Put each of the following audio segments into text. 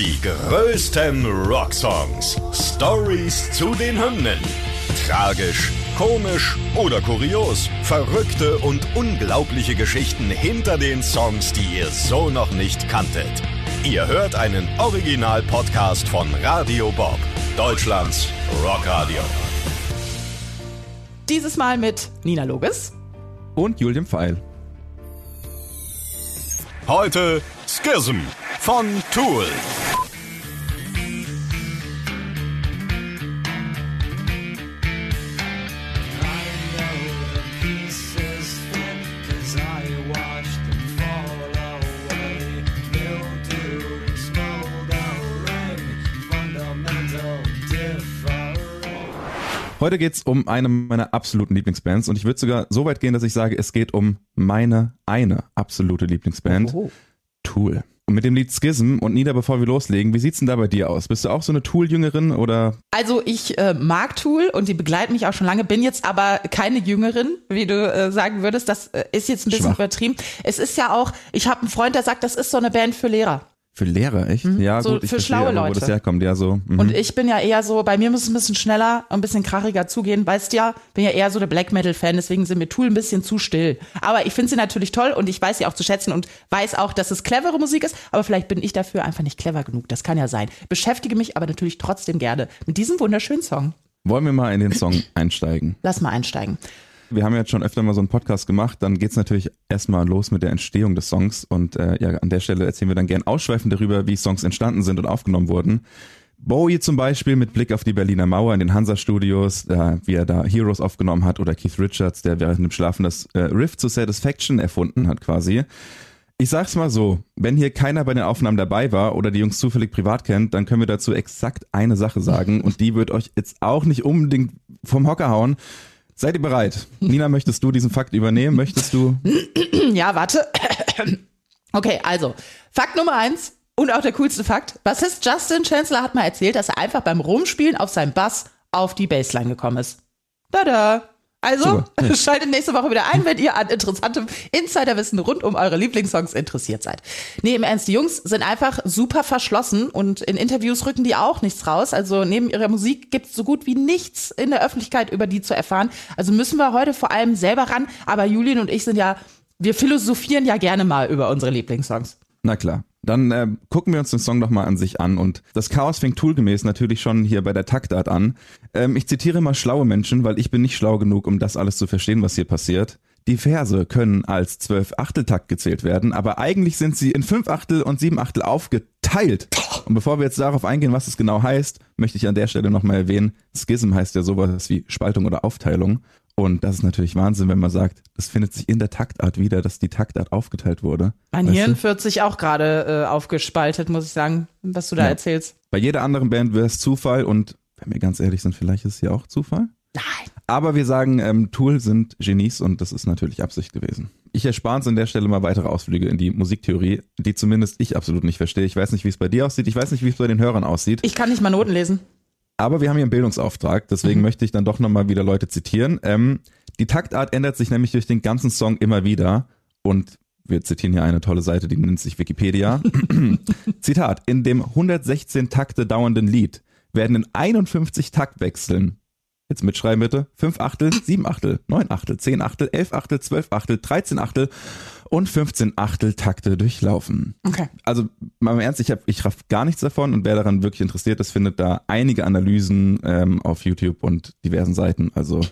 Die größten Rocksongs. Stories zu den Hymnen. Tragisch, komisch oder kurios. Verrückte und unglaubliche Geschichten hinter den Songs, die ihr so noch nicht kanntet. Ihr hört einen Original-Podcast von Radio Bob, Deutschlands Rockradio. Dieses Mal mit Nina Lobes. Und Julian Pfeil. Heute Schism von Tool. Heute geht's um eine meiner absoluten Lieblingsbands und ich würde sogar so weit gehen, dass ich sage, es geht um meine eine absolute Lieblingsband, Oh. Tool. Und mit dem Lied Schism und Nida, bevor wir loslegen, wie sieht's denn da bei dir aus? Bist du auch so eine Tool-Jüngerin oder Also ich äh, mag Tool und die begleiten mich auch schon lange, bin jetzt aber keine Jüngerin, wie du äh, sagen würdest. Das äh, ist jetzt ein bisschen Schwach. übertrieben. Es ist ja auch, ich habe einen Freund, der sagt, das ist so eine Band für Lehrer. Für Lehrer, echt? Ja, Mhm. So gut, ich für verstehe, schlaue aber wo Leute. das herkommt, ja so. Mhm. Und ich bin ja eher so, bei mir muss es ein bisschen schneller, ein bisschen krachiger zugehen. Weißt ja, bin ja eher so der Black Metal Fan, deswegen sind mir Tool ein bisschen zu still. Aber ich finde sie natürlich toll und ich weiß sie auch zu schätzen und weiß auch, dass es clevere Musik ist, aber vielleicht bin ich dafür einfach nicht clever genug. Das kann ja sein. Beschäftige mich aber natürlich trotzdem gerne mit diesem wunderschönen Song. Wollen wir mal in den Song einsteigen? Lass mal einsteigen. Wir haben jetzt schon öfter mal so einen Podcast gemacht, dann geht's natürlich erstmal los mit der Entstehung des Songs und äh, ja, an der Stelle erzählen wir dann gern ausschweifend darüber, wie Songs entstanden sind und aufgenommen wurden. Bowie zum Beispiel mit Blick auf die Berliner Mauer in den Hansa-Studios, äh, wie er da Heroes aufgenommen hat oder Keith Richards, der während dem Schlafen das äh, Riff zu Satisfaction erfunden hat quasi. Ich sag's mal so, wenn hier keiner bei den Aufnahmen dabei war oder die Jungs zufällig privat kennt, dann können wir dazu exakt eine Sache sagen und die wird euch jetzt auch nicht unbedingt vom Hocker hauen. Seid ihr bereit? Nina, möchtest du diesen Fakt übernehmen? Möchtest du? Ja, warte. Okay, also, Fakt Nummer eins und auch der coolste Fakt. Bassist Justin Chancellor hat mal erzählt, dass er einfach beim Rumspielen auf seinem Bass auf die Bassline gekommen ist. Tada! Also, Super. schaltet nächste Woche wieder ein, wenn ihr an interessantem Insiderwissen rund um eure Lieblingssongs interessiert seid. Nee, im Ernst, die Jungs sind einfach super verschlossen und in Interviews rücken die auch nichts raus. Also neben ihrer Musik gibt's so gut wie nichts in der Öffentlichkeit über die zu erfahren. Also müssen wir heute vor allem selber ran. Aber Julian und ich sind ja, wir philosophieren ja gerne mal über unsere Lieblingssongs. Na klar. Dann äh, gucken wir uns den Song doch mal an sich an und das Chaos fängt toolgemäß natürlich schon hier bei der Taktart an. Ähm, ich zitiere mal schlaue Menschen, weil ich bin nicht schlau genug, um das alles zu verstehen, was hier passiert. Die Verse können als zwölf Achteltakt gezählt werden, aber eigentlich sind sie in fünf Achtel und sieben Achtel aufgeteilt. Und bevor wir jetzt darauf eingehen, was es genau heißt, möchte ich an der Stelle nochmal erwähnen, Schism heißt ja sowas wie Spaltung oder Aufteilung. Und das ist natürlich Wahnsinn, wenn man sagt, es findet sich in der Taktart wieder, dass die Taktart aufgeteilt wurde. Mein Weißt Hirn du? wird sich auch gerade äh, aufgespaltet, muss ich sagen, was du da Ja. erzählst. Bei jeder anderen Band wäre es Zufall und wenn wir ganz ehrlich sind, vielleicht ist es hier auch Zufall. Nein. Aber wir sagen, ähm, Tool sind Genies und das ist natürlich Absicht gewesen. Ich erspare uns an der Stelle mal weitere Ausflüge in die Musiktheorie, die zumindest ich absolut nicht verstehe. Ich weiß nicht, wie es bei dir aussieht. Ich weiß nicht, wie es bei den Hörern aussieht. Ich kann nicht mal Noten lesen. Aber wir haben hier einen Bildungsauftrag, deswegen möchte ich dann doch nochmal wieder Leute zitieren. Ähm, die Taktart ändert sich nämlich durch den ganzen Song immer wieder und wir zitieren hier eine tolle Seite, die nennt sich Wikipedia. Zitat, in dem 116 Takte dauernden Lied werden in 51 Taktwechseln, jetzt mitschreiben bitte, 5 Achtel, 7 Achtel, 9 Achtel, 10 Achtel, 11 Achtel, 12 Achtel, 13 Achtel und 15 Achtel Takte durchlaufen Okay. also mal im Ernst, ich habe ich raff gar nichts davon und wer daran wirklich interessiert ist, findet da einige Analysen ähm, auf YouTube und diversen Seiten. Also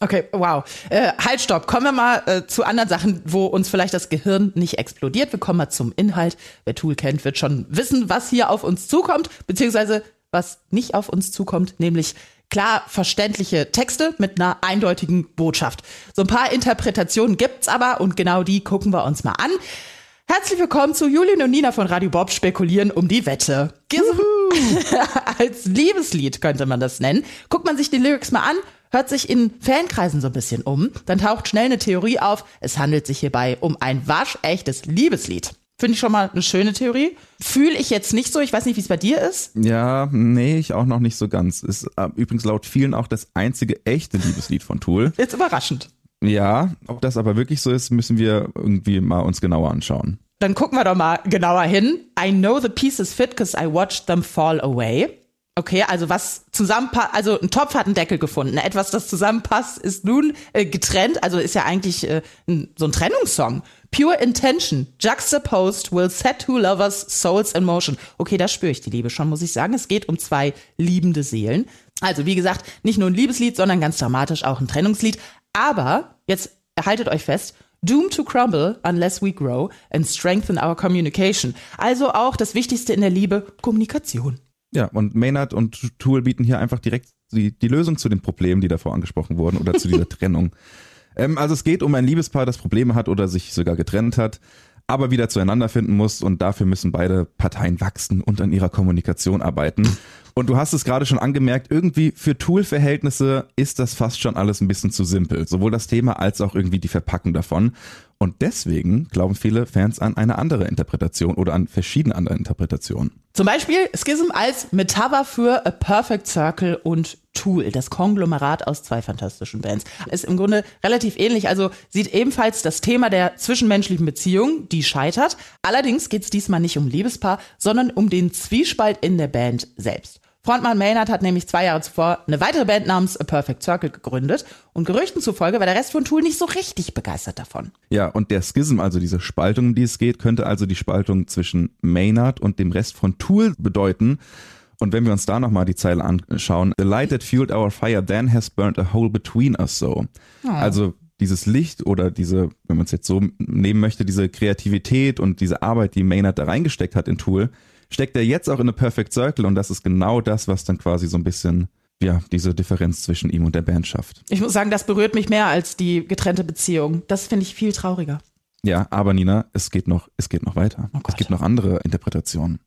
Okay, wow. Äh, halt, stopp. Kommen wir mal äh, zu anderen Sachen, wo uns vielleicht das Gehirn nicht explodiert. Wir kommen mal zum Inhalt. Wer Tool kennt, wird schon wissen, was hier auf uns zukommt, beziehungsweise was nicht auf uns zukommt, nämlich klar verständliche Texte mit einer eindeutigen Botschaft. So ein paar Interpretationen gibt's aber und genau die gucken wir uns mal an. Herzlich willkommen zu Julian und Nina von Radio Bob spekulieren um die Wette. Als Liebeslied könnte man das nennen. Guckt man sich die Lyrics mal an, hört sich in Fankreisen so ein bisschen um, dann taucht schnell eine Theorie auf, es handelt sich hierbei um ein waschechtes Liebeslied. Finde ich schon mal eine schöne Theorie. Fühle ich jetzt nicht so, ich weiß nicht, wie es bei dir ist. ja, nee, ich auch noch nicht so ganz. Ist äh, übrigens laut vielen auch das einzige echte Liebeslied von Tool. Jetzt überraschend. Ja, ob das aber wirklich so ist, müssen wir irgendwie mal uns genauer anschauen. Dann gucken wir doch mal genauer hin. I know the pieces fit because I watched them fall away. Okay, also was zusammenpasst, also ein Topf hat einen Deckel gefunden. Etwas, das zusammenpasst, ist nun äh, getrennt. Also ist ja eigentlich äh, ein, so ein Trennungssong. Pure intention, juxtaposed, will set two lovers' souls in motion. Okay, da spüre ich die Liebe schon, muss ich sagen. Es geht um zwei liebende Seelen. Also wie gesagt, nicht nur ein Liebeslied, sondern ganz dramatisch auch ein Trennungslied. Aber jetzt haltet euch fest, Doomed to crumble unless we grow and strengthen our communication. Also auch das Wichtigste in der Liebe, Kommunikation. Ja, und Maynard und Tool bieten hier einfach direkt die, die Lösung zu den Problemen, die davor angesprochen wurden oder zu dieser Trennung. Ähm, also es geht um ein Liebespaar, das Probleme hat oder sich sogar getrennt hat, aber wieder zueinander finden muss und dafür müssen beide Parteien wachsen und an ihrer Kommunikation arbeiten. Und du hast es gerade schon angemerkt, irgendwie für Tool-Verhältnisse ist das fast schon alles ein bisschen zu simpel. Sowohl das Thema als auch irgendwie die Verpackung davon. Und deswegen glauben viele Fans an eine andere Interpretation oder an verschiedene andere Interpretationen. Zum Beispiel Schism als Metapher für A Perfect Circle und Tool, das Konglomerat aus zwei fantastischen Bands. Ist im Grunde relativ ähnlich, also sieht ebenfalls das Thema der zwischenmenschlichen Beziehung, die scheitert. Allerdings geht es diesmal nicht um Liebespaar, sondern um den Zwiespalt in der Band selbst. Frontmann Maynard hat nämlich zwei Jahre zuvor eine weitere Band namens A Perfect Circle gegründet und Gerüchten zufolge war der Rest von Tool nicht so richtig begeistert davon. Ja, und der Schism, also diese Spaltung, um die es geht, könnte also die Spaltung zwischen Maynard und dem Rest von Tool bedeuten. Und wenn wir uns da nochmal die Zeile anschauen, The light that fueled our fire then has burned a hole between us so. Oh. Also dieses Licht oder diese, wenn man es jetzt so nehmen möchte, diese Kreativität und diese Arbeit, die Maynard da reingesteckt hat in Tool, steckt er jetzt auch in eine Perfect Circle und das ist genau das, was dann quasi so ein bisschen ja, diese Differenz zwischen ihm und der Band schafft. Ich muss sagen, das berührt mich mehr als die getrennte Beziehung. Das finde ich viel trauriger. Ja, aber Nina, es geht noch, es geht noch weiter. Oh es gibt noch andere Interpretationen.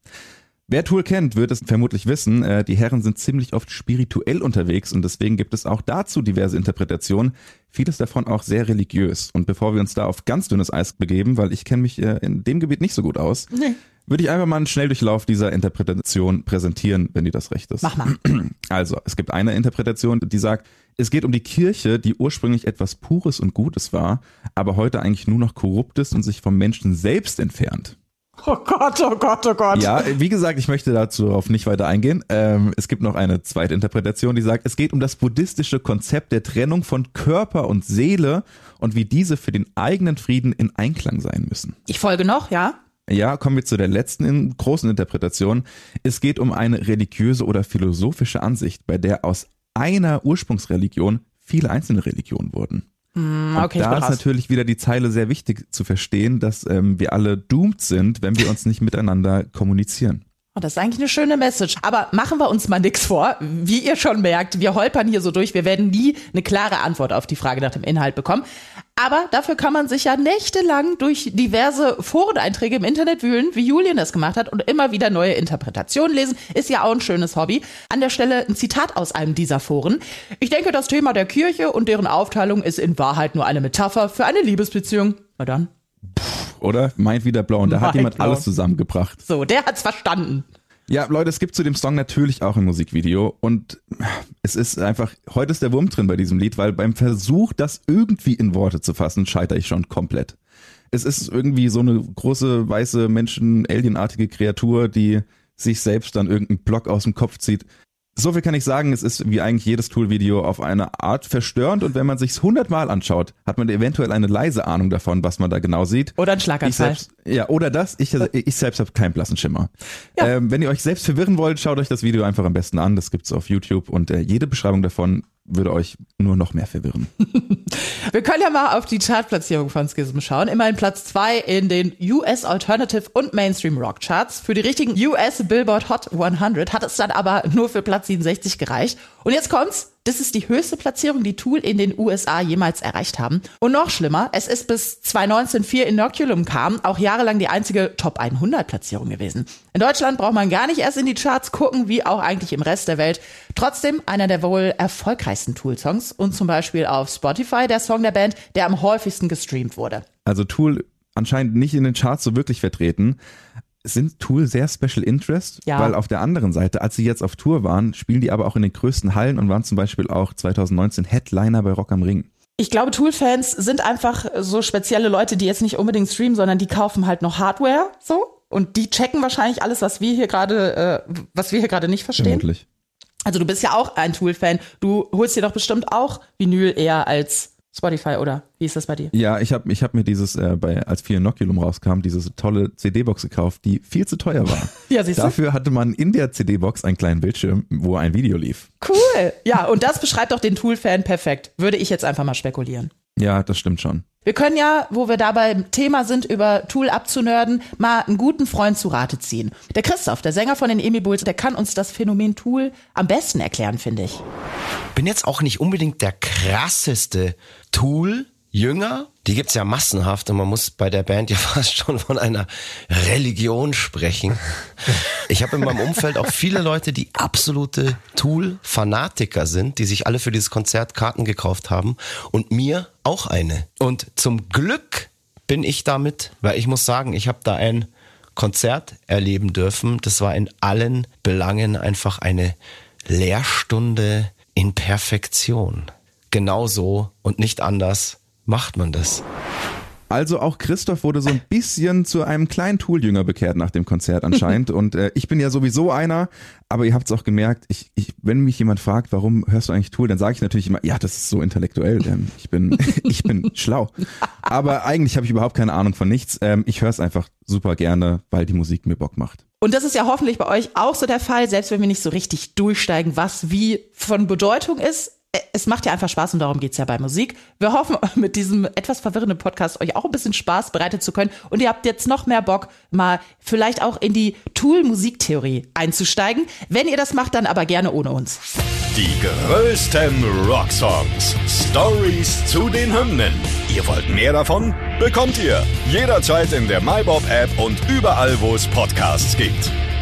Wer Tool kennt, wird es vermutlich wissen, äh, die Herren sind ziemlich oft spirituell unterwegs und deswegen gibt es auch dazu diverse Interpretationen, vieles davon auch sehr religiös. Und bevor wir uns da auf ganz dünnes Eis begeben, weil ich kenne mich äh, in dem Gebiet nicht so gut aus, nee würde ich einfach mal einen Schnelldurchlauf dieser Interpretation präsentieren, wenn dir das recht ist. Mach mal. Also, es gibt eine Interpretation, die sagt, es geht um die Kirche, die ursprünglich etwas Pures und Gutes war, aber heute eigentlich nur noch korrupt ist und sich vom Menschen selbst entfernt. Oh Gott, oh Gott, oh Gott. Ja, wie gesagt, ich möchte dazu darauf nicht weiter eingehen. Ähm, es gibt noch eine zweite Interpretation, die sagt, es geht um das buddhistische Konzept der Trennung von Körper und Seele und wie diese für den eigenen Frieden in Einklang sein müssen. Ich folge noch, ja. Ja, kommen wir zu der letzten in großen Interpretation. Es geht um eine religiöse oder philosophische Ansicht, bei der aus einer Ursprungsreligion viele einzelne Religionen wurden. Mm, okay, da ist natürlich wieder die Zeile sehr wichtig zu verstehen, dass ähm, wir alle doomed sind, wenn wir uns nicht miteinander kommunizieren. Oh, das ist eigentlich eine schöne Message. Aber machen wir uns mal nichts vor. Wie ihr schon merkt, wir holpern hier so durch. Wir werden nie eine klare Antwort auf die Frage nach dem Inhalt bekommen. Aber dafür kann man sich ja nächtelang durch diverse Foreneinträge im Internet wühlen, wie Julian das gemacht hat, und immer wieder neue Interpretationen lesen. Ist ja auch ein schönes Hobby. An der Stelle ein Zitat aus einem dieser Foren. Ich denke, das Thema der Kirche und deren Aufteilung ist in Wahrheit nur eine Metapher für eine Liebesbeziehung. Na dann. Oder? Meint wieder blau. Und da hat jemand blau. alles zusammengebracht. So, der hat's verstanden. Ja, Leute, es gibt zu dem Song natürlich auch ein Musikvideo und es ist einfach, heute ist der Wurm drin bei diesem Lied, weil beim Versuch, das irgendwie in Worte zu fassen, scheitere ich schon komplett. Es ist irgendwie so eine große, weiße, Menschen-Alienartige Kreatur, die sich selbst dann irgendeinen Block aus dem Kopf zieht. So viel kann ich sagen, es ist wie eigentlich jedes Tool-Video auf eine Art verstörend und wenn man sich's hundertmal anschaut, hat man eventuell eine leise Ahnung davon, was man da genau sieht. Oder ein Schlaganfall. Ja, oder das. Ich, ich selbst habe keinen blassen Schimmer. Ja. Ähm, wenn ihr euch selbst verwirren wollt, schaut euch das Video einfach am besten an. Das gibt's auf YouTube und äh, jede Beschreibung davon würde euch nur noch mehr verwirren. Wir können ja mal auf die Chartplatzierung von Schism schauen. Immerhin Platz zwei in den US Alternative und Mainstream Rock Charts. Für die richtigen US Billboard Hot 100 hat es dann aber nur für Platz 67 gereicht. Und jetzt kommt's. Das ist die höchste Platzierung, die Tool in den USA jemals erreicht haben. Und noch schlimmer, es ist bis 2019 vier Inoculum kam, auch jahrelang die einzige Top 100 Platzierung gewesen. In Deutschland braucht man gar nicht erst in die Charts gucken, wie auch eigentlich im Rest der Welt. Trotzdem einer der wohl erfolgreichsten Tool-Songs und zum Beispiel auf Spotify der Song der Band, der am häufigsten gestreamt wurde. Also Tool anscheinend nicht in den Charts so wirklich vertreten sind Tool sehr Special Interest, ja. weil auf der anderen Seite, als sie jetzt auf Tour waren, spielen die aber auch in den größten Hallen und waren zum Beispiel auch 2019 Headliner bei Rock am Ring. Ich glaube, Tool-Fans sind einfach so spezielle Leute, die jetzt nicht unbedingt streamen, sondern die kaufen halt noch Hardware, so. Und die checken wahrscheinlich alles, was wir hier gerade, äh, was wir hier gerade nicht verstehen. Vermutlich. Also du bist ja auch ein Tool-Fan. Du holst dir doch bestimmt auch Vinyl eher als Spotify, oder? Wie ist das bei dir? Ja, ich habe ich hab mir dieses, äh, bei, als 4 Inoculum rauskam, diese tolle CD-Box gekauft, die viel zu teuer war. Ja, siehst du? Dafür hatte man in der CD-Box einen kleinen Bildschirm, wo ein Video lief. Cool. Ja, und das beschreibt doch den Tool-Fan perfekt. Würde ich jetzt einfach mal spekulieren. Ja, das stimmt schon. Wir können ja, wo wir da beim Thema sind, über Tool abzunörden, mal einen guten Freund zu Rate ziehen. Der Christoph, der Sänger von den Emi Bulls, der kann uns das Phänomen Tool am besten erklären, finde ich. Bin jetzt auch nicht unbedingt der krasseste Tool. Jünger, die gibt's ja massenhaft und man muss bei der Band ja fast schon von einer Religion sprechen. Ich habe in meinem Umfeld auch viele Leute, die absolute Tool-Fanatiker sind, die sich alle für dieses Konzert Karten gekauft haben und mir auch eine. Und zum Glück bin ich damit, weil ich muss sagen, ich habe da ein Konzert erleben dürfen. Das war in allen Belangen einfach eine Lehrstunde in Perfektion. Genauso und nicht anders macht man das. Also auch Christoph wurde so ein bisschen zu einem kleinen Tool-Jünger bekehrt nach dem Konzert anscheinend. Und äh, ich bin ja sowieso einer, aber ihr habt es auch gemerkt, ich, ich, wenn mich jemand fragt, warum hörst du eigentlich Tool, dann sage ich natürlich immer, ja, das ist so intellektuell, denn ich bin, ich bin schlau. Aber eigentlich habe ich überhaupt keine Ahnung von nichts. Ähm, ich höre es einfach super gerne, weil die Musik mir Bock macht. Und das ist ja hoffentlich bei euch auch so der Fall, selbst wenn wir nicht so richtig durchsteigen, was wie von Bedeutung ist. Es macht ja einfach Spaß und darum geht's ja bei Musik. Wir hoffen, mit diesem etwas verwirrenden Podcast euch auch ein bisschen Spaß bereitet zu können. Und ihr habt jetzt noch mehr Bock, mal vielleicht auch in die Tool-Musiktheorie einzusteigen. Wenn ihr das macht, dann aber gerne ohne uns. Die größten Rocksongs. Stories zu den Hymnen. Ihr wollt mehr davon? Bekommt ihr jederzeit in der MyBob-App und überall, wo es Podcasts gibt.